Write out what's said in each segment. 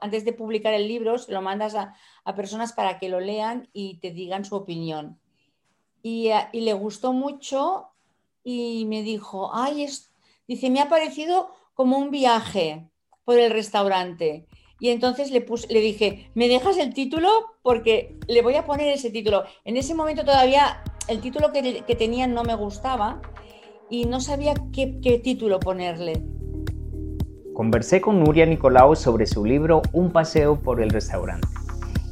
Antes de publicar el libro, se lo mandas a, personas para que lo lean y te digan su opinión. Y, eh, le gustó mucho y me dijo, ay, dice, me ha parecido como un viaje por el restaurante. Y entonces le, dije, ¿me dejas el título? Porque le voy a poner ese título. En ese momento todavía el título que, que tenía no me gustaba y no sabía qué título ponerle. Conversé con Nuria Nicolau sobre su libro Un paseo por el restaurante.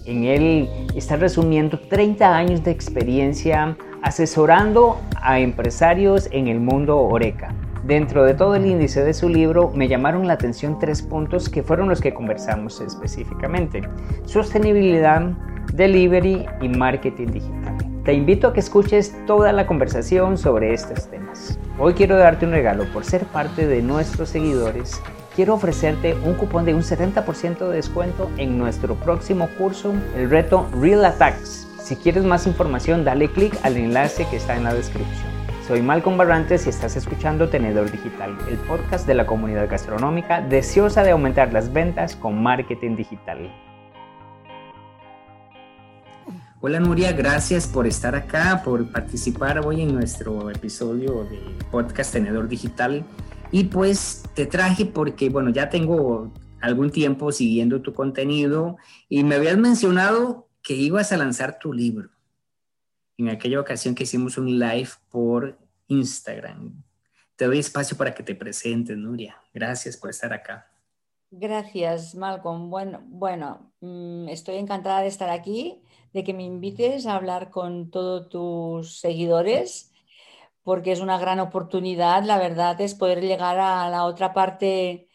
En él está resumiendo 30 años de experiencia asesorando a empresarios en el mundo Oreca. Dentro de todo el índice de su libro me llamaron la atención tres puntos que fueron los que conversamos específicamente. Sostenibilidad, delivery y marketing digital. Te invito a que escuches toda la conversación sobre estos temas. Hoy quiero darte un regalo por ser parte de nuestros seguidores quiero ofrecerte un cupón de un 70% de descuento en nuestro próximo curso, el reto Real Attacks. Si quieres más información, dale clic al enlace que está en la descripción. Soy Malcolm Barrantes y estás escuchando Tenedor Digital, el podcast de la comunidad gastronómica deseosa de aumentar las ventas con marketing digital. Hola Nuria, gracias por estar acá, por participar hoy en nuestro episodio de podcast Tenedor Digital. Y pues te traje porque, bueno, ya tengo algún tiempo siguiendo tu contenido y me habías mencionado que ibas a lanzar tu libro en aquella ocasión que hicimos un live por Instagram. Te doy espacio para que te presentes, Nuria. Gracias por estar acá. Gracias, Malcolm. Bueno, bueno, mm, estoy encantada de estar aquí, de que me invites a hablar con todos tus seguidores porque es una gran oportunidad, la verdad, es poder llegar a la otra parte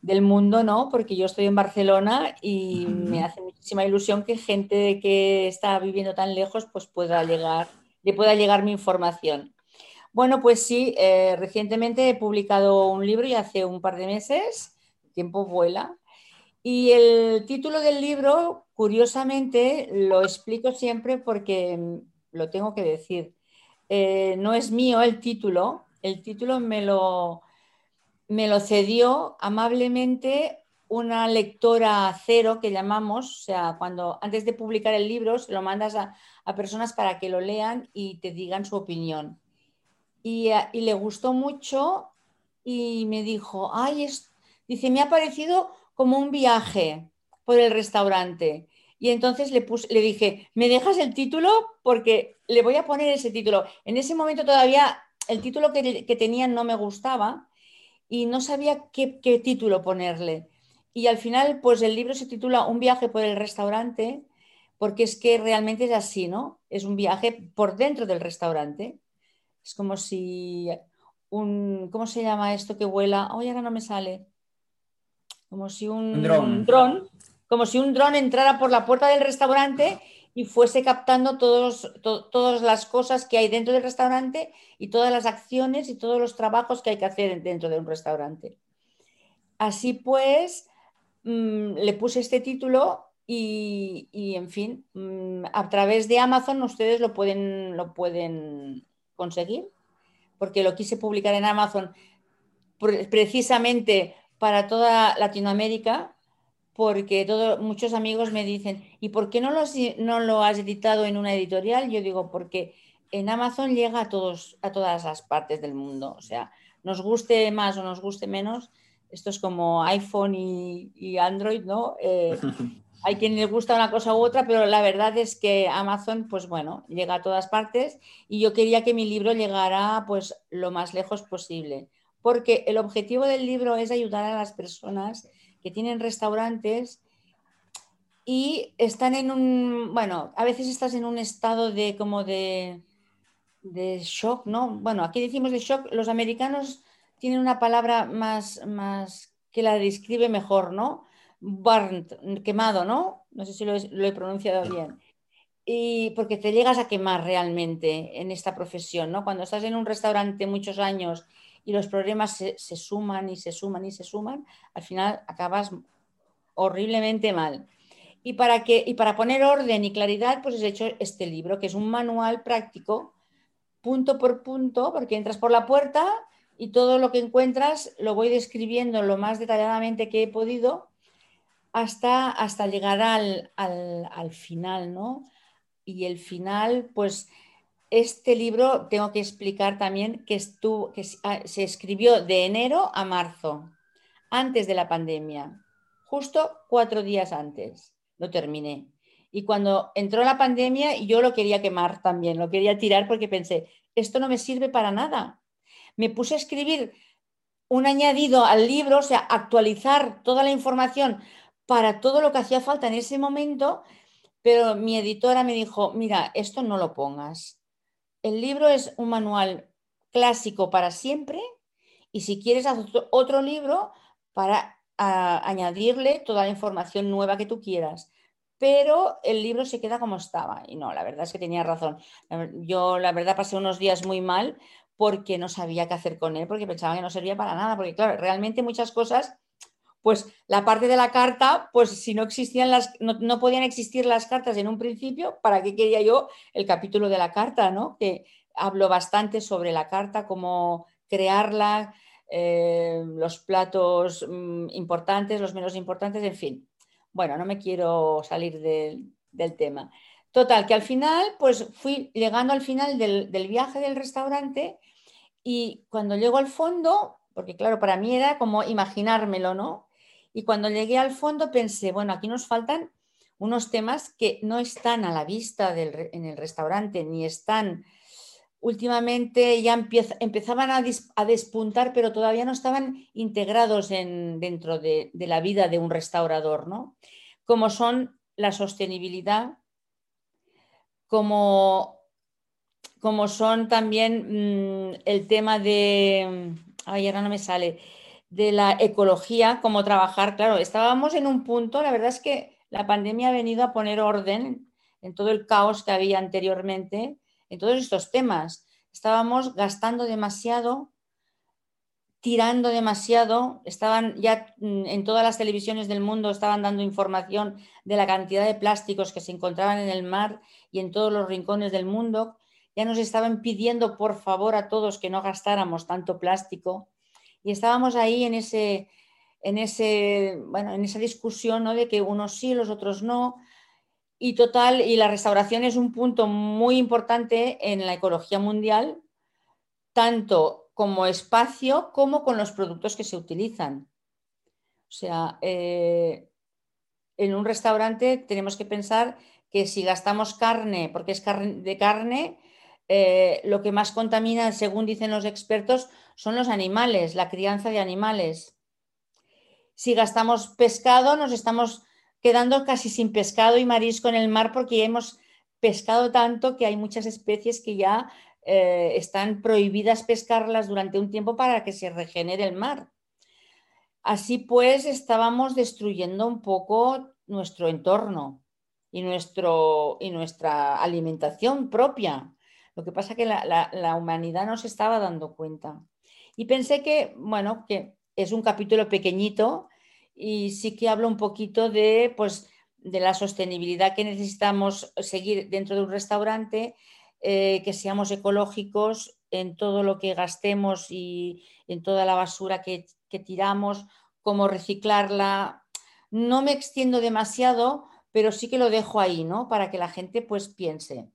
del mundo, ¿no? Porque yo estoy en Barcelona y me hace muchísima ilusión que gente que está viviendo tan lejos pues pueda llegar, le pueda llegar mi información. Bueno, pues sí, eh, recientemente he publicado un libro y hace un par de meses, tiempo vuela, y el título del libro, curiosamente, lo explico siempre porque lo tengo que decir. Eh, no es mío el título, el título me lo, me lo cedió amablemente una lectora cero que llamamos, o sea, cuando antes de publicar el libro se lo mandas a, personas para que lo lean y te digan su opinión. Y, eh, le gustó mucho y me dijo, ay, dice, me ha parecido como un viaje por el restaurante. Y entonces le, le dije, ¿me dejas el título? Porque le voy a poner ese título. En ese momento todavía el título que, que tenía no me gustaba y no sabía qué, título ponerle. Y al final, pues el libro se titula Un viaje por el restaurante, porque es que realmente es así, ¿no? Es un viaje por dentro del restaurante. Es como si un, ¿cómo se llama esto que vuela? Hoy ahora no me sale. Como si un, un dron como si un dron entrara por la puerta del restaurante y fuese captando todas las cosas que hay dentro del restaurante y todas las acciones y todos los trabajos que hay que hacer dentro de un restaurante. Así pues, mm, le puse este título y, en fin, mm, a través de Amazon ustedes lo pueden, lo pueden conseguir, porque lo quise publicar en Amazon precisamente para toda Latinoamérica porque muchos amigos me dicen, ¿y por qué no lo, has, no lo has editado en una editorial? Yo digo, porque en Amazon llega a, todos, a todas las partes del mundo. O sea, nos guste más o nos guste menos, esto es como iPhone y, Android, ¿no? Eh, hay quien le gusta una cosa u otra, pero la verdad es que Amazon, pues bueno, llega a todas partes y yo quería que mi libro llegara pues lo más lejos posible, porque el objetivo del libro es ayudar a las personas que tienen restaurantes y están en un, bueno, a veces estás en un estado de como de, shock, ¿no? Bueno, aquí decimos de shock, los americanos tienen una palabra más, más que la describe mejor, ¿no? Burnt, quemado, ¿no? No sé si lo he, pronunciado bien. Y porque te llegas a quemar realmente en esta profesión, ¿no? Cuando estás en un restaurante muchos años y los problemas se, suman y se suman y se suman, al final acabas horriblemente mal. Y para, que, y para poner orden y claridad, pues he hecho este libro, que es un manual práctico, punto por punto, porque entras por la puerta y todo lo que encuentras lo voy describiendo lo más detalladamente que he podido hasta, hasta llegar al, al, final, ¿no? Y el final, pues este libro tengo que explicar también que, ah, se escribió de enero a marzo, antes de la pandemia, justo cuatro días antes, lo terminé. Y cuando entró la pandemia, yo lo quería quemar también, lo quería tirar porque pensé, esto no me sirve para nada. Me puse a escribir un añadido al libro, o sea, actualizar toda la información para todo lo que hacía falta en ese momento, pero mi editora me dijo, mira, esto no lo pongas. El libro es un manual clásico para siempre y si quieres hacer otro libro para añadirle toda la información nueva que tú quieras pero el libro se queda como estaba. Y no, la verdad es que tenía razón. Yo, la verdad, pasé unos días muy mal porque no sabía qué hacer con él, porque pensaba que no servía para nada, porque claro, realmente muchas cosas, pues la parte de la carta, pues si no existían las, no, podían existir las cartas en un principio, ¿para qué quería yo el capítulo de la carta, no? Que hablo bastante sobre la carta, cómo crearla, eh, los platos mm, importantes, los menos importantes, en fin. Bueno, no me quiero salir del tema. Total, que al final, pues fui llegando al final del, viaje del restaurante y cuando llego al fondo, porque claro, para mí era como imaginármelo, ¿no? Y cuando llegué al fondo pensé, bueno, aquí nos faltan unos temas que no están a la vista en el restaurante, ni están últimamente ya empezaban a, despuntar, pero todavía no estaban integrados dentro de, la vida de un restaurador, ¿no? Como son la sostenibilidad, como, como son también mm, el tema de, ay, ahora no me sale, de la ecología, cómo trabajar. Claro, estábamos en un punto, la verdad es que la pandemia ha venido a poner orden en todo el caos que había anteriormente en todos estos temas. Estábamos gastando demasiado, tirando demasiado, estaban ya mm, en todas las televisiones del mundo, estaban dando información de la cantidad de plásticos que se encontraban en el mar y en todos los rincones del mundo. Ya nos estaban pidiendo por favor a todos que no gastáramos tanto plástico y estábamos ahí en ese en ese bueno, en esa discusión ¿no? de que unos sí, los otros no, y total, y la restauración es un punto muy importante en la ecología mundial, tanto como espacio como con los productos que se utilizan. O sea, eh, en un restaurante tenemos que pensar que si gastamos carne, porque es carne, de carne, eh, lo que más contamina, según dicen los expertos, son los animales, la crianza de animales. Si gastamos pescado, nos estamos quedando casi sin pescado y marisco en el mar porque ya hemos pescado tanto que hay muchas especies que ya eh, están prohibidas pescarlas durante un tiempo para que se regenere el mar. Así pues, estábamos destruyendo un poco nuestro entorno y, nuestro, y nuestra alimentación propia. Lo que pasa es que la, la humanidad no se estaba dando cuenta. Y pensé que, bueno, que es un capítulo pequeñito, y sí que hablo un poquito de, pues, de la sostenibilidad que necesitamos seguir dentro de un restaurante, eh, que seamos ecológicos en todo lo que gastemos y en toda la basura que, tiramos, cómo reciclarla. No me extiendo demasiado, pero sí que lo dejo ahí, ¿no? Para que la gente pues piense,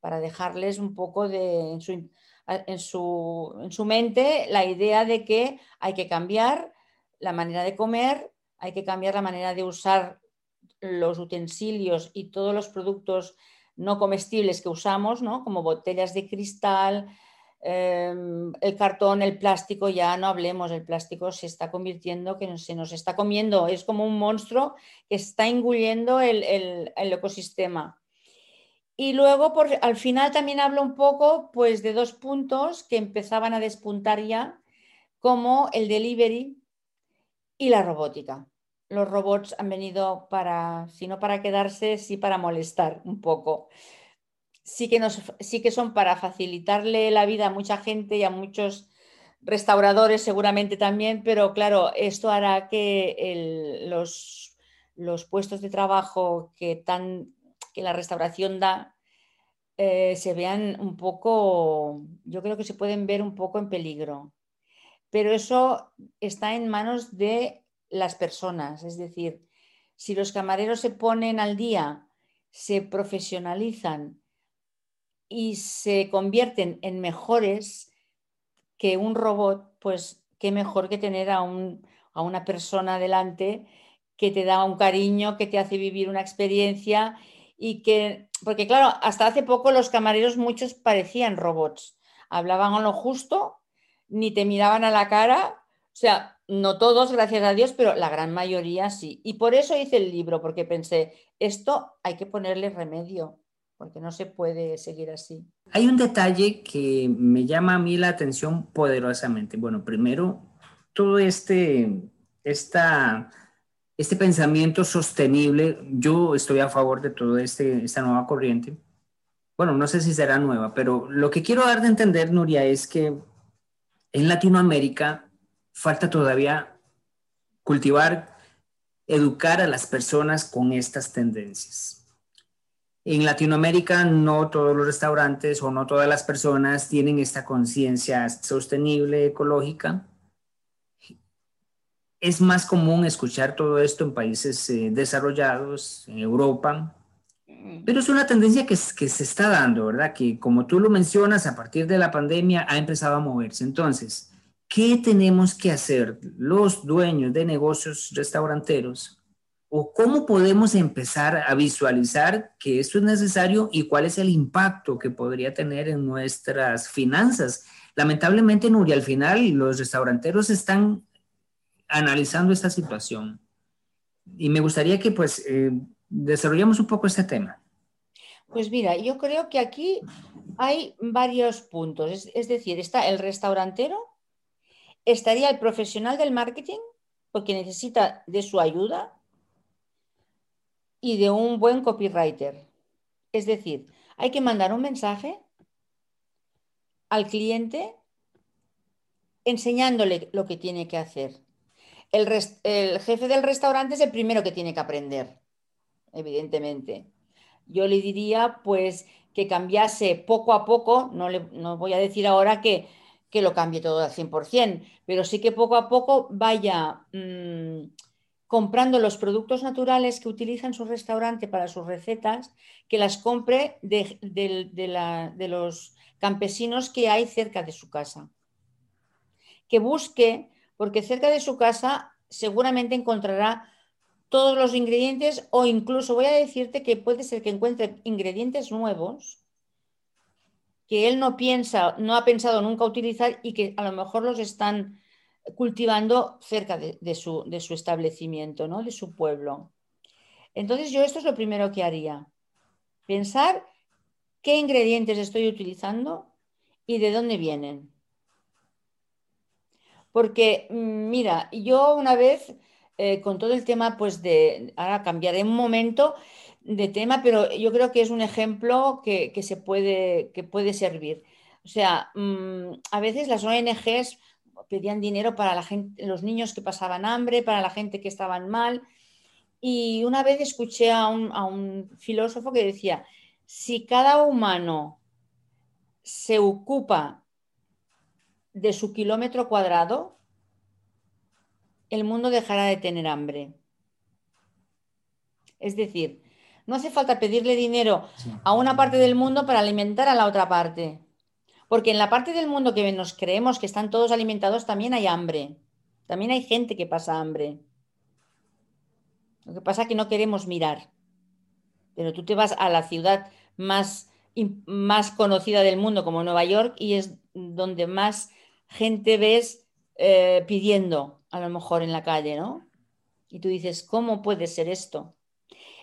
para dejarles un poco de, en, su, en, su, en su mente la idea de que hay que cambiar la manera de comer hay que cambiar la manera de usar los utensilios y todos los productos no comestibles que usamos, ¿no? como botellas de cristal, em, el cartón, el plástico, ya no hablemos, el plástico se está convirtiendo, que se nos está comiendo, es como un monstruo que está engullendo el, ecosistema. Y luego, por, al final también hablo un poco pues, de dos puntos que empezaban a despuntar ya, como el delivery, y la robótica. Los robots han venido para, si no para quedarse, sí para molestar un poco. Sí que, nos, sí que son para facilitarle la vida a mucha gente y a muchos restauradores seguramente también, pero claro, esto hará que los, los, puestos de trabajo que, tan, que la restauración da eh, se vean un poco, yo creo que se pueden ver un poco en peligro. Pero eso está en manos de las personas, es decir, si los camareros se ponen al día, se profesionalizan y se convierten en mejores que un robot, pues qué mejor que tener a, a una persona delante que te da un cariño, que te hace vivir una experiencia y que, porque claro, hasta hace poco los camareros muchos parecían robots, hablaban a lo justo, ni te miraban a la cara, o sea, no todos, gracias a Dios, pero la gran mayoría sí. Y por eso hice el libro, porque pensé, esto hay que ponerle remedio, porque no se puede seguir así. Hay un detalle que me llama a mí la atención poderosamente. Bueno, primero, todo este, esta este pensamiento sostenible, yo estoy a favor de toda este, esta nueva corriente. Bueno, no sé si será nueva, pero lo que quiero dar de entender, Nuria, es que en Latinoamérica falta todavía cultivar, educar a las personas con estas tendencias. En Latinoamérica no todos los restaurantes o no todas las personas tienen esta conciencia sostenible, ecológica, es más común escuchar todo esto en países eh, desarrollados, en Europa, mm. pero es una tendencia que, que, se está dando, ¿verdad? Que como tú lo mencionas, a partir de la pandemia ha empezado a moverse. Entonces, ¿qué tenemos que hacer los dueños de negocios restauranteros? ¿O cómo podemos empezar a visualizar que esto es necesario y cuál es el impacto que podría tener en nuestras finanzas? Lamentablemente, Nuria, al final los restauranteros están analizando esta situación. Y me gustaría que pues eh, desarrollemos un poco este tema. Pues mira, yo creo que aquí hay varios puntos. Es, decir, está el restaurantero, estaría el profesional del marketing, porque necesita de su ayuda, y de un buen copywriter. Es decir, hay que mandar un mensaje al cliente enseñándole lo que tiene que hacer el, jefe del restaurante es el primero que tiene que aprender, evidentemente. Yo le diría, pues, que cambiase poco a poco, no, voy a decir ahora que, lo cambie todo al 100%, pero sí que poco a poco vaya mm, comprando los productos naturales que utiliza en su restaurante para sus recetas, que las compre de, de los campesinos que hay cerca de su casa. Que busque porque cerca de su casa seguramente encontrará todos los ingredientes o incluso voy a decirte que puede ser que encuentre ingredientes nuevos que él no piensa, no ha pensado nunca utilizar y que a lo mejor los están cultivando cerca de, su, de su, establecimiento, ¿no? de su pueblo. Entonces yo esto es lo primero que haría, pensar qué ingredientes estoy utilizando y de dónde vienen. Porque, mm, mira, yo una vez, eh, con todo el tema, pues de, ahora cambiaré un momento de tema, pero yo creo que es un ejemplo que, se puede, que puede servir. O sea, mm, a veces las ONGs pedían dinero para la gente, los niños que pasaban hambre, para la gente que estaban mal. Y una vez escuché a un, a un filósofo que decía, si cada humano se ocupa de su kilómetro cuadrado, el mundo dejará de tener hambre. Es decir, no hace falta pedirle dinero a una parte del mundo para alimentar a la otra parte. Porque en la parte del mundo que nos creemos que están todos alimentados también hay hambre. También hay gente que pasa hambre. Lo que pasa es que no queremos mirar. Pero tú te vas a la ciudad más, más conocida del mundo como Nueva York y es donde más gente ves eh, pidiendo, a lo mejor en la calle, ¿no? Y tú dices, ¿cómo puede ser esto?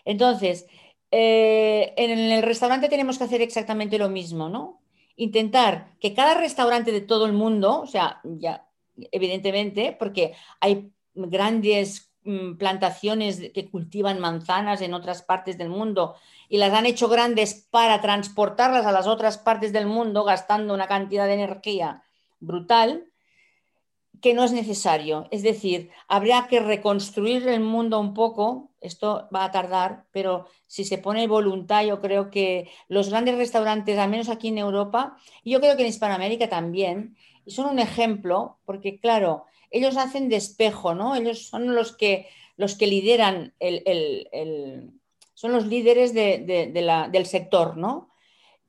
Entonces, eh, en el restaurante tenemos que hacer exactamente lo mismo, ¿no? Intentar que cada restaurante de todo el mundo, o sea, ya evidentemente, porque hay grandes mm, plantaciones que cultivan manzanas en otras partes del mundo y las han hecho grandes para transportarlas a las otras partes del mundo gastando una cantidad de energía brutal, que no es necesario. Es decir, habría que reconstruir el mundo un poco, esto va a tardar, pero si se pone voluntad, yo creo que los grandes restaurantes, al menos aquí en Europa, y yo creo que en Hispanoamérica también, son un ejemplo, porque claro, ellos hacen despejo, ¿no? Ellos son los que los que lideran el, son los líderes del sector, ¿no?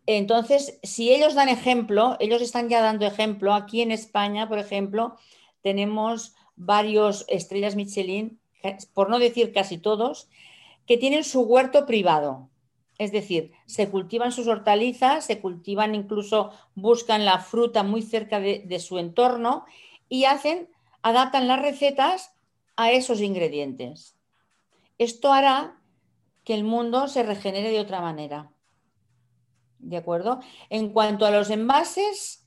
Entonces, si ellos dan ejemplo, ellos están ya dando ejemplo. Aquí en España, por ejemplo, tenemos varios estrellas Michelin, por no decir casi todos, que tienen su huerto privado. Es decir, se cultivan sus hortalizas, se cultivan incluso, buscan la fruta muy cerca de, de su entorno y hacen, adaptan las recetas a esos ingredientes. Esto hará que el mundo se regenere de otra manera. ¿De acuerdo? En cuanto a los envases,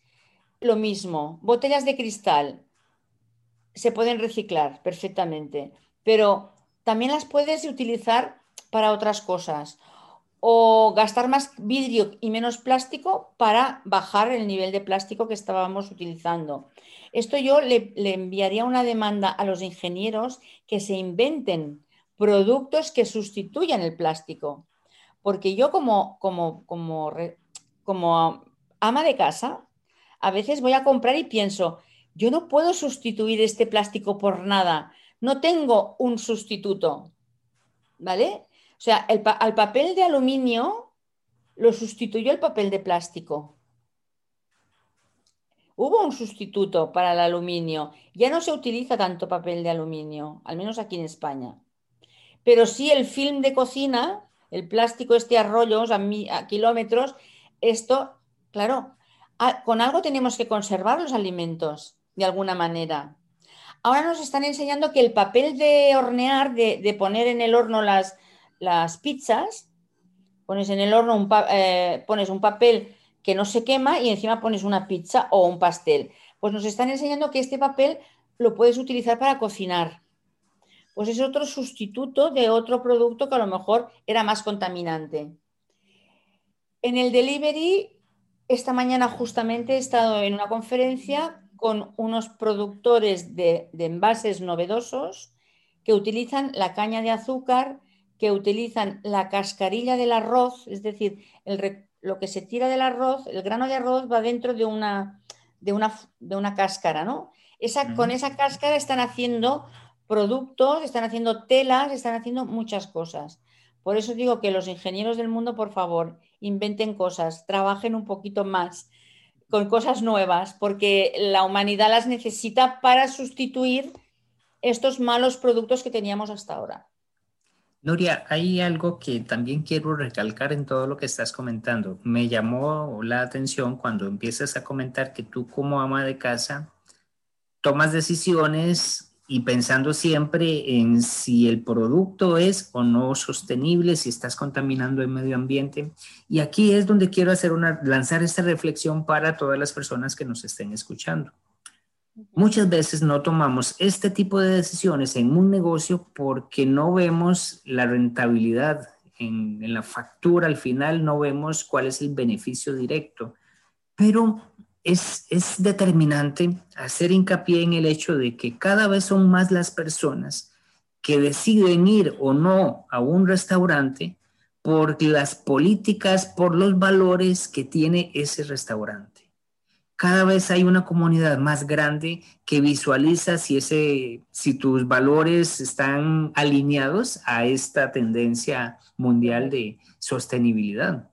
lo mismo. Botellas de cristal se pueden reciclar perfectamente, pero también las puedes utilizar para otras cosas o gastar más vidrio y menos plástico para bajar el nivel de plástico que estábamos utilizando. Esto yo le, enviaría una demanda a los ingenieros que se inventen productos que sustituyan el plástico. Porque yo como, como, como, como ama de casa, a veces voy a comprar y pienso, yo no puedo sustituir este plástico por nada, no tengo un sustituto, ¿vale? O sea, el al papel de aluminio lo sustituyó el papel de plástico. Hubo un sustituto para el aluminio. Ya no se utiliza tanto papel de aluminio, al menos aquí en España. Pero sí el film de cocina, el plástico este a rollos, a, kilómetros, esto, claro, con algo tenemos que conservar los alimentos, de alguna manera. Ahora nos están enseñando que el papel de hornear, de poner en el horno las, las pizzas, pones en el horno un, eh, pones un papel que no se quema y encima pones una pizza o un pastel. Pues nos están enseñando que este papel lo puedes utilizar para cocinar. Pues es otro sustituto de otro producto que a lo mejor era más contaminante. En el delivery, esta mañana justamente he estado en una conferencia con unos productores de envases novedosos que utilizan la caña de azúcar que utilizan la cascarilla del arroz, es decir, lo que se tira del arroz, el grano de arroz va dentro de una, de una, de una cáscara, ¿no? Esa, Con esa cáscara están haciendo productos, están haciendo telas, están haciendo muchas cosas. Por eso digo que los ingenieros del mundo, por favor, inventen cosas, trabajen un poquito más con cosas nuevas, porque la humanidad las necesita para sustituir estos malos productos que teníamos hasta ahora. Nuria, hay algo que también quiero recalcar en todo lo que estás comentando. Me llamó la atención cuando empiezas a comentar que tú como ama de casa tomas decisiones y pensando siempre en si el producto es o no sostenible, si estás contaminando el medio ambiente. Y aquí es donde quiero hacer una, lanzar esta reflexión para todas las personas que nos estén escuchando. Muchas veces no tomamos este tipo de decisiones en un negocio porque no vemos la rentabilidad en, la factura, al final no vemos cuál es el beneficio directo, pero es, determinante hacer hincapié en el hecho de que cada vez son más las personas que deciden ir o no a un restaurante por las políticas, por los valores que tiene ese restaurante cada vez hay una comunidad más grande que visualiza si, ese, si tus valores están alineados a esta tendencia mundial de sostenibilidad.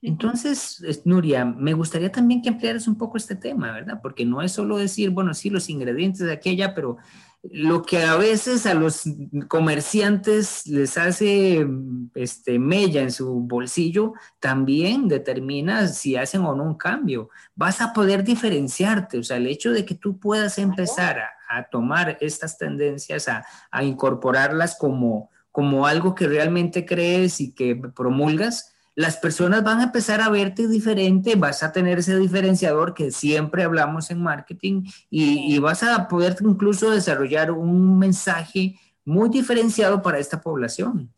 Entonces, Nuria, me gustaría también que ampliaras un poco este tema, ¿verdad? Porque no es solo decir, bueno, sí, los ingredientes de aquella, pero lo que a veces a los comerciantes les hace este, mella en su bolsillo, también determina si hacen o no un cambio. Vas a poder diferenciarte, o sea, el hecho de que tú puedas empezar a, tomar estas tendencias, a, a, incorporarlas como, como algo que realmente crees y que promulgas, las personas van a empezar a verte diferente, vas a tener ese diferenciador que siempre hablamos en marketing y, vas a poder incluso desarrollar un mensaje muy diferenciado para esta población.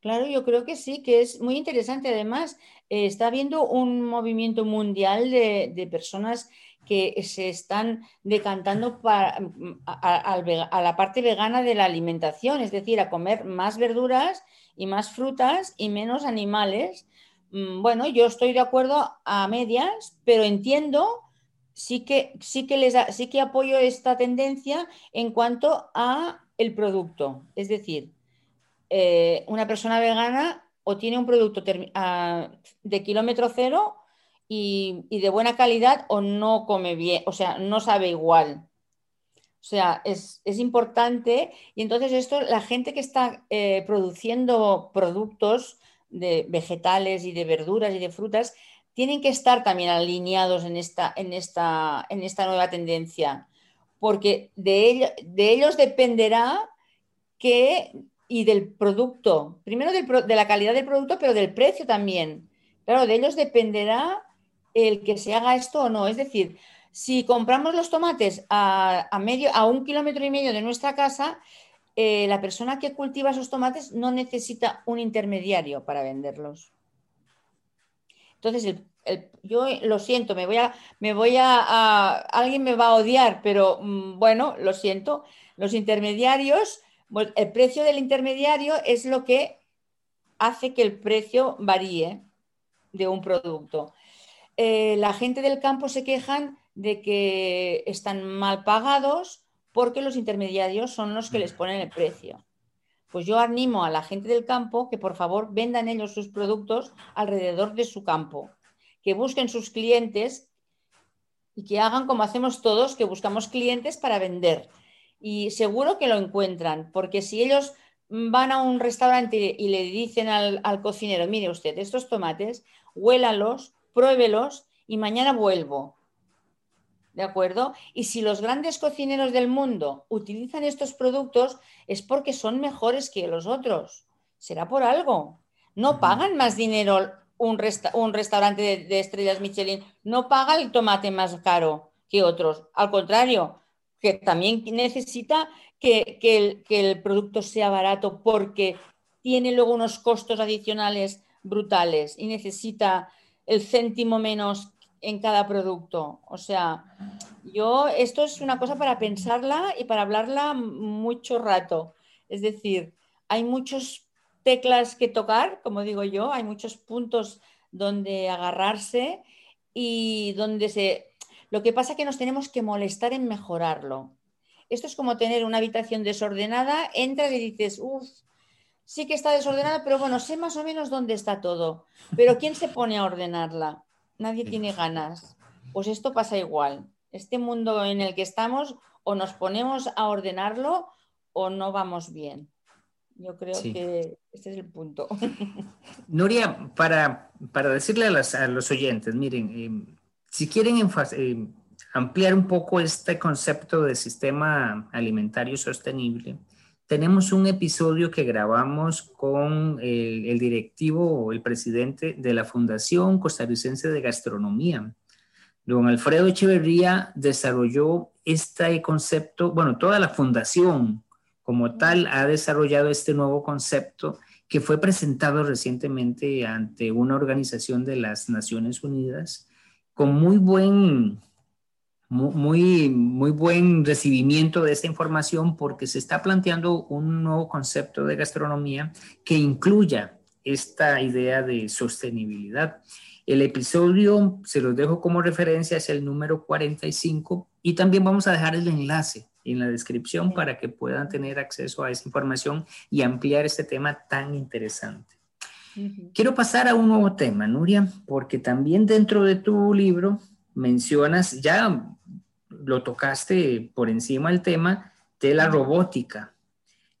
Claro, yo creo que sí, que es muy interesante. Además, eh, está habiendo un movimiento mundial de, personas que se están decantando para, a, la parte vegana de la alimentación, es decir, a comer más verduras y más frutas y menos animales. Mm, bueno, yo estoy de acuerdo a medias, pero entiendo, sí que, sí que, les, sí que apoyo esta tendencia en cuanto a el producto. Es decir, eh, una persona vegana o tiene un producto de kilómetro cero y, de buena calidad o no come bien, o sea, no sabe igual. O sea, es, importante y entonces esto, la gente que está eh, produciendo productos de vegetales y de verduras y de frutas, tienen que estar también alineados en esta, en esta, en esta nueva tendencia, porque de, de ellos dependerá que, y del producto, primero de la calidad del producto, pero del precio también. Claro, de ellos dependerá el que se haga esto o no. Es decir, si compramos los tomates a, medio, a un kilómetro y medio de nuestra casa, eh, la persona que cultiva esos tomates no necesita un intermediario para venderlos. Entonces, yo lo siento, me voy a, me voy a, alguien me va a odiar, pero mm, bueno, lo siento. Los intermediarios, el precio del intermediario es lo que hace que el precio varíe de un producto. Eh, la gente del campo se quejan de que están mal pagados porque los intermediarios son los que les ponen el precio. Pues yo animo a la gente del campo que por favor vendan ellos sus productos alrededor de su campo, que busquen sus clientes y que hagan como hacemos todos, que buscamos clientes para vender. Y seguro que lo encuentran, porque si ellos van a un restaurante y le dicen al, al cocinero, mire usted, estos tomates, huélalos, pruébelos y mañana vuelvo. ¿De acuerdo? Y si los grandes cocineros del mundo utilizan estos productos es porque son mejores que los otros. Será por algo. No pagan más dinero un, restaurante de, estrellas Michelin, no paga el tomate más caro que otros. Al contrario, que también necesita que, el, que el producto sea barato porque tiene luego unos costos adicionales brutales y necesita el céntimo menos en cada producto. O sea, yo, esto es una cosa para pensarla y para hablarla mucho rato. Es decir, hay muchas teclas que tocar, como digo yo, hay muchos puntos donde agarrarse y donde se... Lo que pasa es que nos tenemos que molestar en mejorarlo. Esto es como tener una habitación desordenada, entras y dices, uff, sí que está desordenada, pero bueno, sé más o menos dónde está todo. Pero ¿quién se pone a ordenarla? Nadie tiene ganas. Pues esto pasa igual. Este mundo en el que estamos, o nos ponemos a ordenarlo o no vamos bien. Yo creo que este es el punto. Nuria, para, para decirle a, los oyentes, miren, eh, si quieren eh, ampliar un poco este concepto de sistema alimentario sostenible, tenemos un episodio que grabamos con el, directivo o el presidente de la Fundación Costarricense de Gastronomía. Don Alfredo Echeverría desarrolló este concepto, bueno, toda la fundación como tal ha desarrollado este nuevo concepto que fue presentado recientemente ante una organización de las Naciones Unidas con muy buen muy, muy buen recibimiento de esta información porque se está planteando un nuevo concepto de gastronomía que incluya esta idea de sostenibilidad. El episodio, se los dejo como referencia, es el número 45 y también vamos a dejar el enlace en la descripción para que puedan tener acceso a esa información y ampliar este tema tan interesante. Quiero pasar a un nuevo tema, Nuria, porque también dentro de tu libro mencionas, ya lo tocaste por encima el tema de la robótica,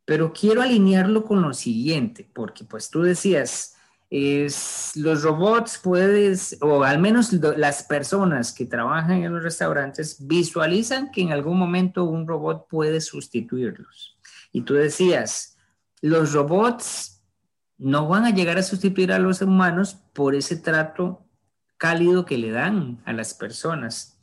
pero quiero alinearlo con lo siguiente, porque pues tú decías, es, los robots puedes, o al menos las personas que trabajan en los restaurantes visualizan que en algún momento un robot puede sustituirlos. Y tú decías, los robots no van a llegar a sustituir a los humanos por ese trato cálido que le dan a las personas.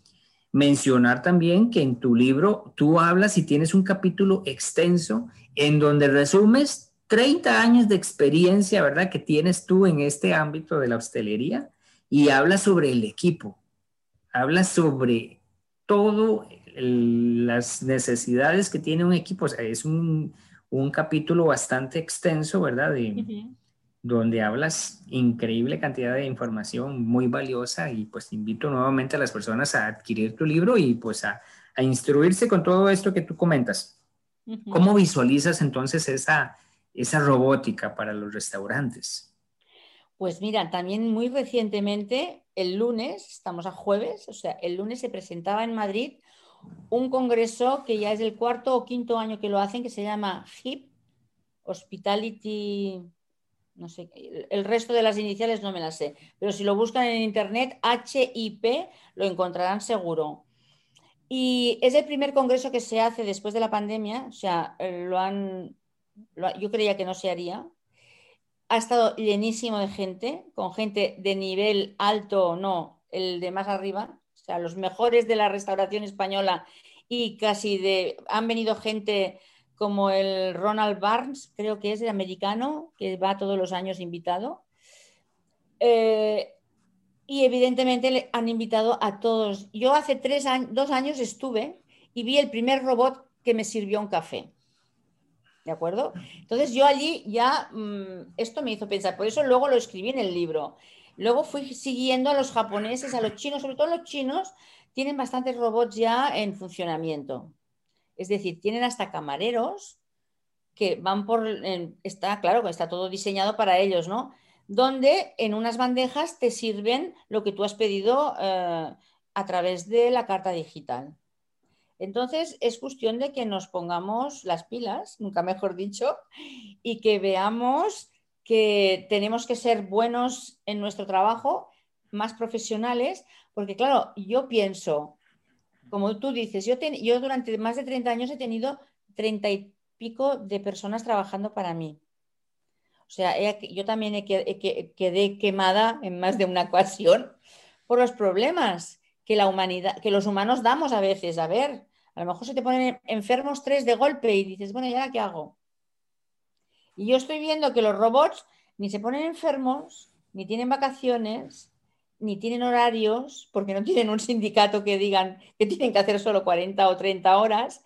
Mencionar también que en tu libro tú hablas y tienes un capítulo extenso en donde resumes 30 años de experiencia, ¿verdad? Que tienes tú en este ámbito de la hostelería y hablas sobre el equipo, hablas sobre todo las necesidades que tiene un equipo. O sea, es un, capítulo bastante extenso, ¿verdad? De, donde hablas increíble cantidad de información muy valiosa y pues invito nuevamente a las personas a adquirir tu libro y pues a, instruirse con todo esto que tú comentas. ¿Cómo visualizas entonces esa, esa robótica para los restaurantes? Pues mira, también muy recientemente, el lunes, estamos a jueves, o sea, el lunes se presentaba en Madrid un congreso que ya es el cuarto o quinto año que lo hacen, que se llama HIP, Hospitality, no sé, el resto de las iniciales no me las sé, pero si lo buscan en internet, HIP, lo encontrarán seguro. Y es el primer congreso que se hace después de la pandemia, o sea, eh, lo han, yo creía que no se haría. Ha estado llenísimo de gente, con gente de nivel alto o no, el de más arriba, sea, los mejores de la restauración española y casi de, han venido gente como el Ronald Barnes, creo que es el americano, que va todos los años invitado. Eh, y evidentemente han invitado a todos. Yo hace tres años, dos años estuve y vi el primer robot que me sirvió un café. ¿De acuerdo? Entonces yo allí ya, mm, esto me hizo pensar, por eso luego lo escribí en el libro. Luego fui siguiendo a los japoneses, a los chinos, sobre todo los chinos, tienen bastantes robots ya en funcionamiento. Es decir, tienen hasta camareros que van por, está claro que está todo diseñado para ellos, ¿no? donde en unas bandejas te sirven lo que tú has pedido eh, a través de la carta digital. Entonces es cuestión de que nos pongamos las pilas, nunca mejor dicho, y que veamos que tenemos que ser buenos en nuestro trabajo, más profesionales, porque claro, yo pienso, como tú dices, yo, durante más de 30 años he tenido 30 y pico de personas trabajando para mí. O sea, yo también quedé quemada en más de una ocasión por los problemas que la humanidad, que los humanos damos a veces. A ver, a lo mejor se te ponen enfermos tres de golpe y dices, bueno, ¿y ahora qué hago? Y yo estoy viendo que los robots ni se ponen enfermos, ni tienen vacaciones, ni tienen horarios, porque no tienen un sindicato que digan que tienen que hacer solo 40 o 30 horas,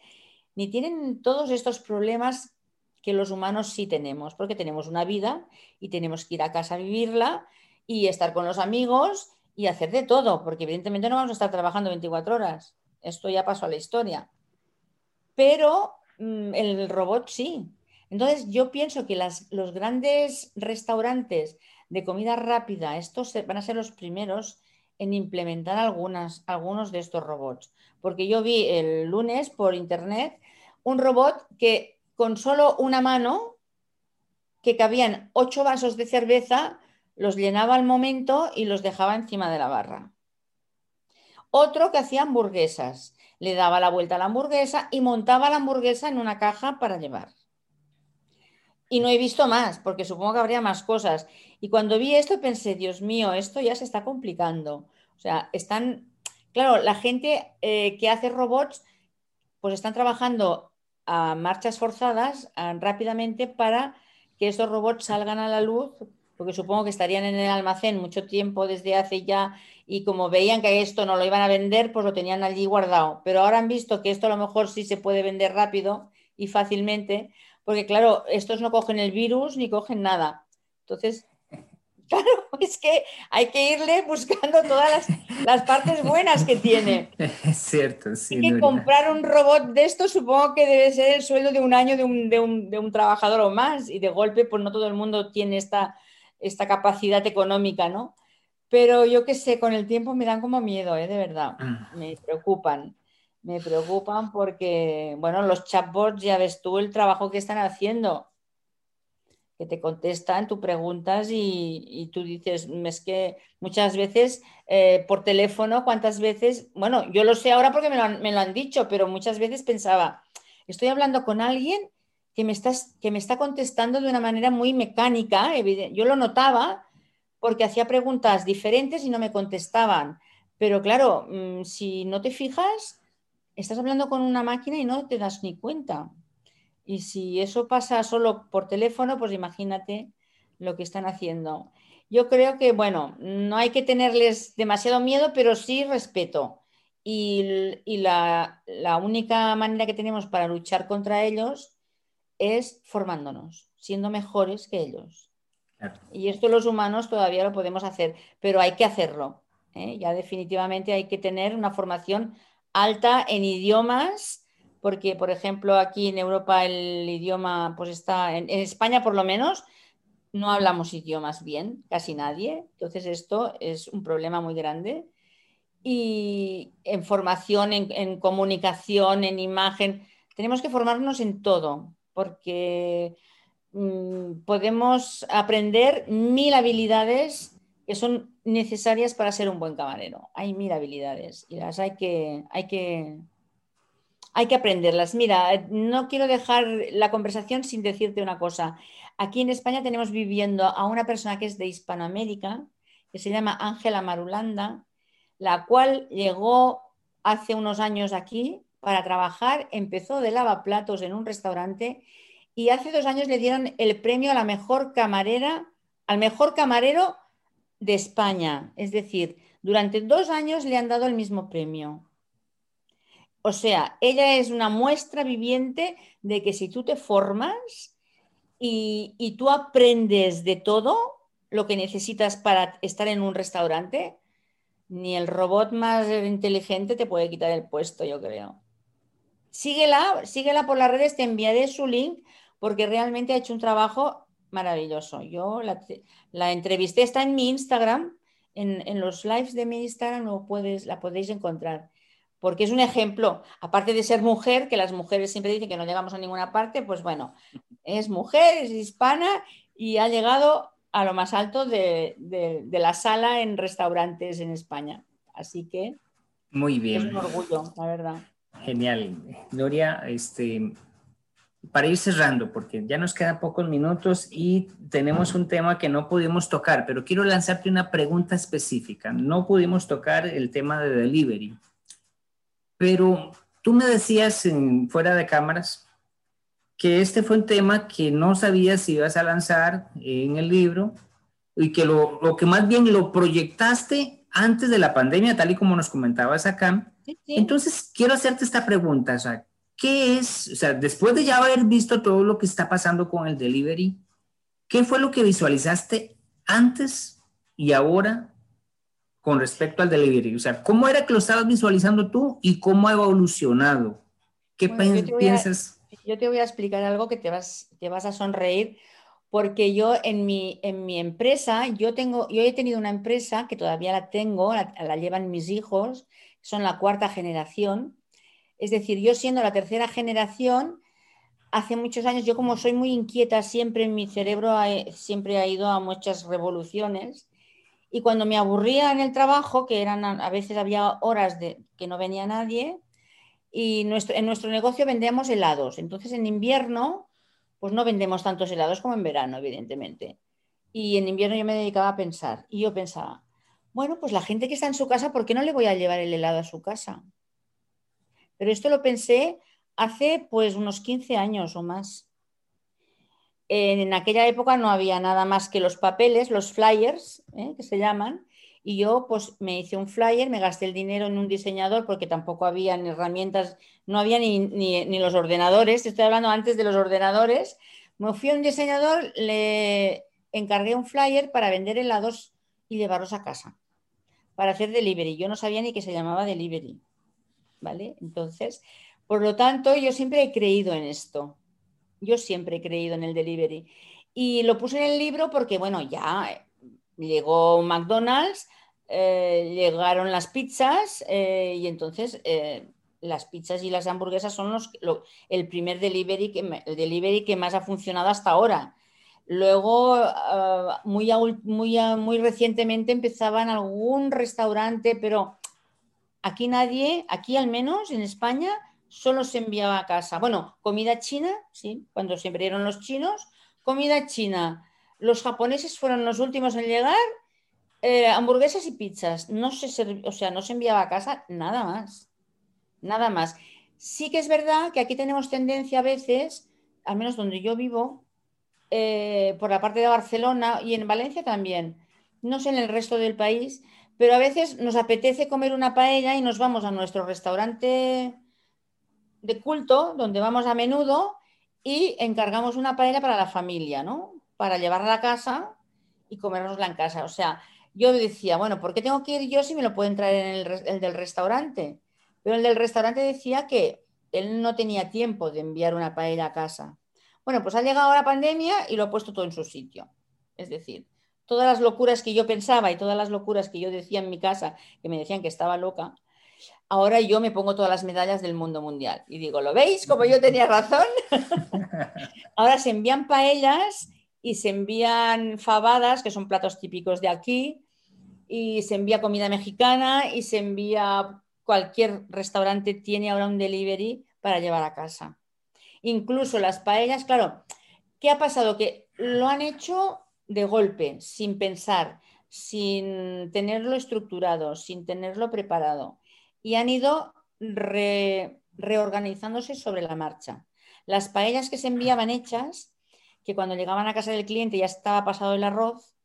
ni tienen todos estos problemas que los humanos sí tenemos, porque tenemos una vida y tenemos que ir a casa a vivirla y estar con los amigos y hacer de todo, porque evidentemente no vamos a estar trabajando 24 horas. Esto ya pasó a la historia. Pero mm, el robot sí. Entonces yo pienso que los grandes restaurantes de comida rápida, estos van a ser los primeros en implementar algunos de estos robots. Porque yo vi el lunes por internet un robot que con solo una mano, que cabían ocho vasos de cerveza, los llenaba al momento y los dejaba encima de la barra. Otro que hacía hamburguesas, le daba la vuelta a la hamburguesa y montaba la hamburguesa en una caja para llevar. Y no he visto más, porque supongo que habría más cosas. Y cuando vi esto pensé, Dios mío, esto ya se está complicando. O sea, están, claro, la gente eh, que hace robots, pues están trabajando a marchas forzadas rápidamente para que estos robots salgan a la luz, porque supongo que estarían en el almacén mucho tiempo desde hace ya y como veían que esto no lo iban a vender, pues lo tenían allí guardado. Pero ahora han visto que esto a lo mejor sí se puede vender rápido y fácilmente, porque claro, estos no cogen el virus ni cogen nada. Entonces, Claro, es que hay que irle buscando todas las, partes buenas que tiene. Es cierto, sí. Y que comprar un robot de esto supongo que debe ser el sueldo de un año de un, de un, trabajador o más. Y de golpe, pues no todo el mundo tiene esta, esta capacidad económica, ¿no? Pero yo qué sé, con el tiempo me dan como miedo, ¿eh? de verdad. Ah. Me preocupan. Me preocupan porque, bueno, los chatbots, ya ves tú el trabajo que están haciendo que te contestan, tú preguntas y, tú dices, es que muchas veces eh, por teléfono, ¿cuántas veces? Bueno, yo lo sé ahora porque me lo, han, dicho, pero muchas veces pensaba, estoy hablando con alguien que me, estás, que me está contestando de una manera muy mecánica, yo lo notaba porque hacía preguntas diferentes y no me contestaban. Pero claro, mm, si no te fijas, estás hablando con una máquina y no te das ni cuenta. Y si eso pasa solo por teléfono, pues imagínate lo que están haciendo. Yo creo que, bueno, no hay que tenerles demasiado miedo, pero sí respeto. Y, la, única manera que tenemos para luchar contra ellos es formándonos, siendo mejores que ellos. Y esto los humanos todavía lo podemos hacer, pero hay que hacerlo. ¿eh? Ya definitivamente hay que tener una formación alta en idiomas porque, por ejemplo, aquí en Europa el idioma, pues está, en, España por lo menos, no hablamos idiomas bien, casi nadie. Entonces esto es un problema muy grande. Y en formación, en, comunicación, en imagen, tenemos que formarnos en todo, porque mm, podemos aprender mil habilidades que son necesarias para ser un buen camarero. Hay mil habilidades y las hay que, hay que, hay que aprenderlas. Mira, no quiero dejar la conversación sin decirte una cosa. Aquí en España tenemos viviendo a una persona que es de Hispanoamérica, que se llama Ángela Marulanda, la cual llegó hace unos años aquí para trabajar, empezó de lavaplatos en un restaurante y hace dos años le dieron el premio a la mejor camarera, al mejor camarero de España. Es decir, durante dos años le han dado el mismo premio. O sea, ella es una muestra viviente de que si tú te formas y, tú aprendes de todo lo que necesitas para estar en un restaurante, ni el robot más inteligente te puede quitar el puesto, yo creo. Síguela, síguela por las redes, te enviaré su link porque realmente ha hecho un trabajo maravilloso. Yo la, entrevisté, está en mi Instagram, en, los lives de mi Instagram lo puedes, la podéis encontrar. Porque es un ejemplo, aparte de ser mujer, que las mujeres siempre dicen que no llegamos a ninguna parte, pues bueno, es mujer, es hispana y ha llegado a lo más alto de, la sala en restaurantes en España. Así que muy bien. Es un orgullo, la verdad. Genial. Gloria, este, para ir cerrando, porque ya nos quedan pocos minutos y tenemos un tema que no pudimos tocar, pero quiero lanzarte una pregunta específica. No pudimos tocar el tema de delivery, pero tú me decías en, fuera de cámaras que este fue un tema que no sabías si ibas a lanzar en el libro y que lo, lo que más bien lo proyectaste antes de la pandemia, tal y como nos comentabas acá. Entonces, quiero hacerte esta pregunta, o sea, ¿qué es, o sea, después de ya haber visto todo lo que está pasando con el delivery, qué fue lo que visualizaste antes y ahora con respecto al delivery? O sea, ¿cómo era que lo estabas visualizando tú y cómo ha evolucionado? ¿Qué piensas? yo te voy a explicar algo que te vas, te vas a sonreír porque yo en mi, en mi empresa, yo, tengo, yo he tenido una empresa que todavía la tengo, la, la llevan mis hijos, son la cuarta generación, es decir, yo siendo la tercera generación, hace muchos años, yo como soy muy inquieta, siempre en mi cerebro siempre ha ido a muchas revoluciones. Y cuando me aburría en el trabajo, que eran a veces había horas de que no venía nadie, y en nuestro negocio vendíamos helados. Entonces en invierno, pues no vendemos tantos helados como en verano, evidentemente. Y en invierno yo me dedicaba a pensar. Y yo pensaba, bueno, pues la gente que está en su casa, ¿por qué no le voy a llevar el helado a su casa? Pero esto lo pensé hace pues unos 15 años o más. En aquella época no había nada más que los papeles, los flyers, ¿eh? que se llaman, y yo pues me hice un flyer, me gasté el dinero en un diseñador porque tampoco había ni herramientas, no había ni, ni, los ordenadores, estoy hablando antes de los ordenadores. Me fui a un diseñador, le encargué un flyer para vender helados y llevarlos a casa, para hacer delivery. Yo no sabía ni que se llamaba delivery. ¿Vale? Entonces, por lo tanto, yo siempre he creído en esto. Yo siempre he creído en el delivery. Y lo puse en el libro porque, bueno, ya llegó McDonald's, eh, llegaron las pizzas eh, y entonces eh, las pizzas y las hamburguesas son los, el primer delivery que, el delivery que más ha funcionado hasta ahora. Luego, muy, muy, muy recientemente empezaban algún restaurante, pero Aquí nadie, aquí al menos en España, solo se enviaba a casa. Bueno, comida china, sí, cuando se abrieron los chinos, comida china. Los japoneses fueron los últimos en llegar, eh, hamburguesas y pizzas. No se, o sea, no se enviaba a casa nada más. Nada más. Sí que es verdad que aquí tenemos tendencia a veces, al menos donde yo vivo, eh, por la parte de Barcelona y en Valencia también, no sé en el resto del país, pero a veces nos apetece comer una paella y nos vamos a nuestro restaurante de culto, donde vamos a menudo, y encargamos una paella para la familia, ¿no? Para llevarla a casa y comérnosla en casa. O sea, yo decía, bueno, ¿por qué tengo que ir yo si me lo pueden traer en el, el del restaurante? Pero el del restaurante decía que él no tenía tiempo de enviar una paella a casa. Bueno, pues ha llegado la pandemia y lo ha puesto todo en su sitio. Es decir, todas las locuras que yo pensaba y todas las locuras que yo decía en mi casa, que me decían que estaba loca, ahora yo me pongo todas las medallas del mundo mundial. Y digo, ¿lo veis? Como yo tenía razón. ahora se envían paellas y se envían fabadas, que son platos típicos de aquí, y se envía comida mexicana y se envía cualquier restaurante tiene ahora un delivery para llevar a casa. Incluso las paellas, claro, ¿qué ha pasado? Que lo han hecho de golpe, sin pensar, sin tenerlo estructurado, sin tenerlo preparado. Y han ido reorganizándose sobre la marcha. Las paellas que se enviaban hechas, que cuando llegaban a casa del cliente ya estaba pasado el arroz,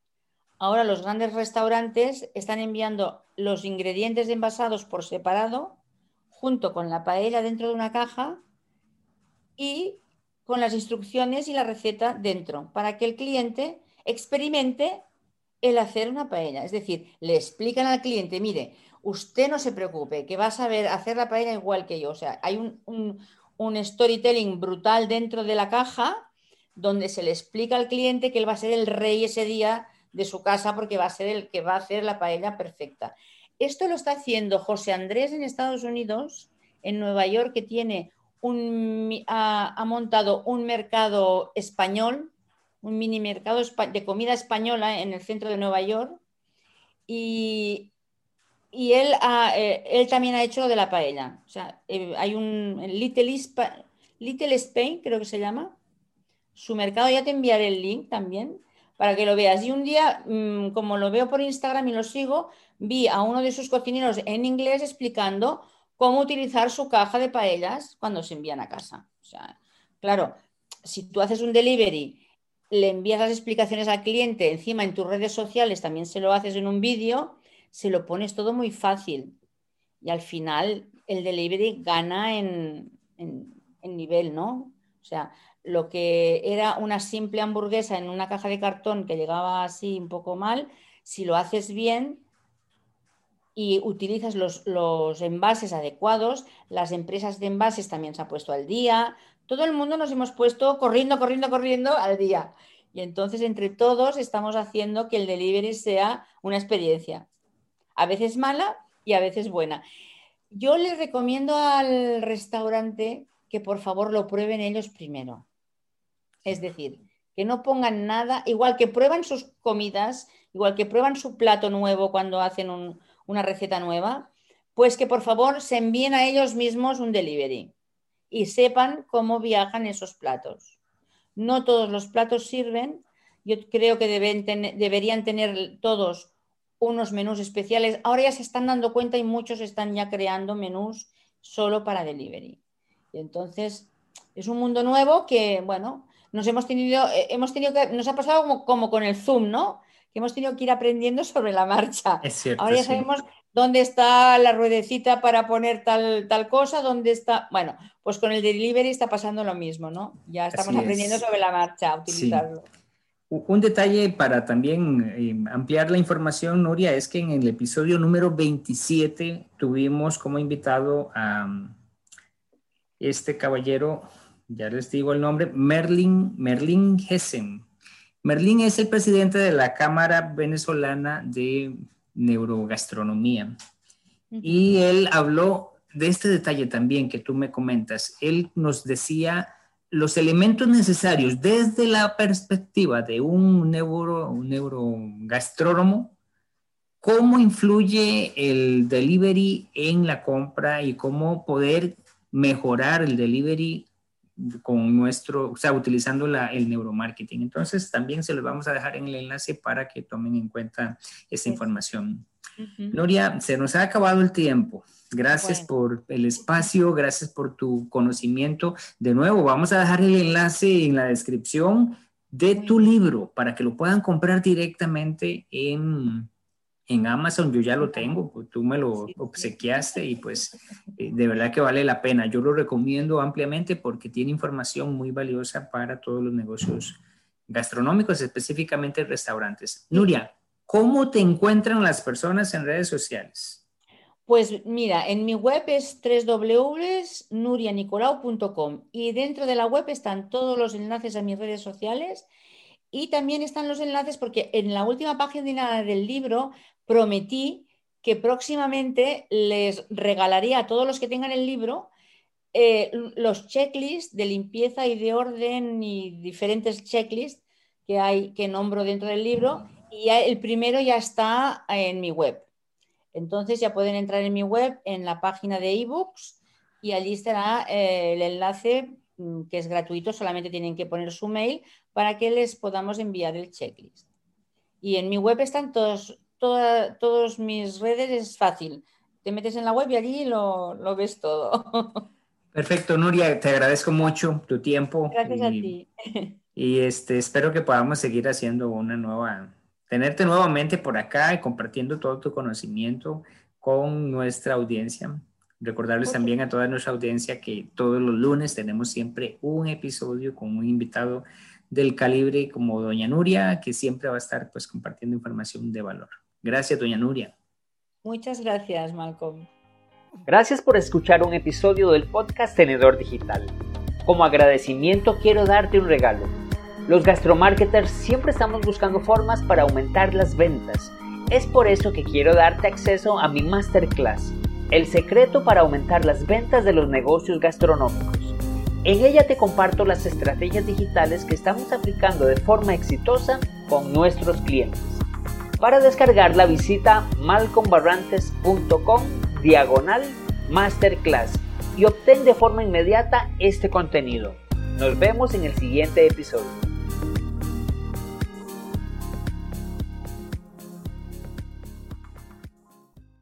ahora los grandes restaurantes están enviando los ingredientes envasados por separado, junto con la paella dentro de una caja y con las instrucciones y la receta dentro, para que el cliente experimente el hacer una paella. Es decir, le explican al cliente, mire, usted no se preocupe, que va a saber hacer la paella igual que yo. O sea, hay un, storytelling brutal dentro de la caja donde se le explica al cliente que él va a ser el rey ese día de su casa porque va a ser el que va a hacer la paella perfecta. Esto lo está haciendo José Andrés en Estados Unidos, en Nueva York, que tiene un, ha, montado un mercado español, un mini mercado de comida española en el centro de Nueva York. Y, él, eh, él también ha hecho lo de la paella. O sea, eh, hay un Little, Little Spain, creo que se llama. Su mercado, ya te enviaré el link también para que lo veas. Y un día, mm, como lo veo por Instagram y lo sigo, vi a uno de sus cocineros en inglés explicando cómo utilizar su caja de paellas cuando se envían a casa. O sea, claro, si tú haces un delivery, le envías las explicaciones al cliente, encima en tus redes sociales también se lo haces en un vídeo, se lo pones todo muy fácil. Y al final el delivery gana en, en, nivel, ¿no? O sea, lo que era una simple hamburguesa en una caja de cartón que llegaba así un poco mal, si lo haces bien y utilizas los, envases adecuados, las empresas de envases también se han puesto al día, todo el mundo nos hemos puesto corriendo, corriendo, corriendo al día. Y entonces entre todos estamos haciendo que el delivery sea una experiencia, a veces mala y a veces buena. Yo les recomiendo al restaurante que por favor lo prueben ellos primero. Es decir, que no pongan nada, igual que prueban sus comidas, igual que prueban su plato nuevo cuando hacen una receta nueva, pues que por favor se envíen a ellos mismos un delivery y sepan cómo viajan esos platos. No todos los platos sirven, yo creo que deberían tener todos unos menús especiales. Ahora ya se están dando cuenta y muchos están ya creando menús solo para delivery. Y entonces es un mundo nuevo que, bueno, nos hemos tenido, eh, hemos tenido que, nos ha pasado como, con el Zoom, ¿no? Que hemos tenido que ir aprendiendo sobre la marcha. Es cierto, Ahora ya sabemos dónde está la ruedecita para poner tal, tal cosa, dónde está. Bueno, pues con el delivery está pasando lo mismo, ¿no? Ya estamos aprendiendo sobre la marcha a utilizarlo. Un detalle para también eh, ampliar la información, Nuria, es que en el episodio número 27 tuvimos como invitado a um, este caballero ya les digo el nombre, Merlin, Merlin Hessen. Merlin es el presidente de la Cámara Venezolana de Neurogastronomía. Y él habló de este detalle también que tú me comentas. Él nos decía los elementos necesarios desde la perspectiva de un, neuro, un neurogastrónomo, cómo influye el delivery en la compra y cómo poder mejorar el delivery con nuestro, o sea, utilizando la, el neuromarketing. Entonces, también se los vamos a dejar en el enlace para que tomen en cuenta esa información. Noria, se nos ha acabado el tiempo. Gracias por el espacio, gracias por tu conocimiento. De nuevo, vamos a dejar el enlace en la descripción de tu libro para que lo puedan comprar directamente en, en Amazon yo ya lo tengo, pues, tú me lo obsequiaste y pues eh, de verdad que vale la pena. Yo lo recomiendo ampliamente porque tiene información muy valiosa para todos los negocios gastronómicos, específicamente restaurantes. Nuria, ¿cómo te encuentran las personas en redes sociales? Pues mira, en mi web es www.nurianicolau.com y dentro de la web están todos los enlaces a mis redes sociales y también están los enlaces porque en la última página del libro prometí que próximamente les regalaría a todos los que tengan el libro eh, los checklists de limpieza y de orden y diferentes checklists que hay que nombro dentro del libro y el primero ya está en mi web. Entonces ya pueden entrar en mi web, en la página de ebooks y allí estará eh, el enlace mm, que es gratuito, solamente tienen que poner su mail para que les podamos enviar el checklist. Y en mi web están todos, todas mis redes, es fácil. Te metes en la web y allí lo, lo ves todo. Perfecto, Nuria, te agradezco mucho tu tiempo. Gracias a ti. Y este, espero que podamos seguir haciendo una nueva tenerte nuevamente por acá y compartiendo todo tu conocimiento con nuestra audiencia. Recordarles también a toda nuestra audiencia que todos los lunes tenemos siempre un episodio con un invitado del calibre como Doña Nuria, que siempre va a estar pues compartiendo información de valor. Gracias, Doña Nuria. Muchas gracias, Malcolm. Gracias por escuchar un episodio del podcast Tenedor Digital. Como agradecimiento quiero darte un regalo los gastromarketers siempre estamos buscando formas para aumentar las ventas. Es por eso que quiero darte acceso a mi masterclass, El secreto para aumentar las ventas de los negocios gastronómicos. En ella te comparto las estrategias digitales que estamos aplicando de forma exitosa con nuestros clientes. Para descargarla visita malcombarrantes.com diagonal masterclass y obtén de forma inmediata este contenido. Nos vemos en el siguiente episodio.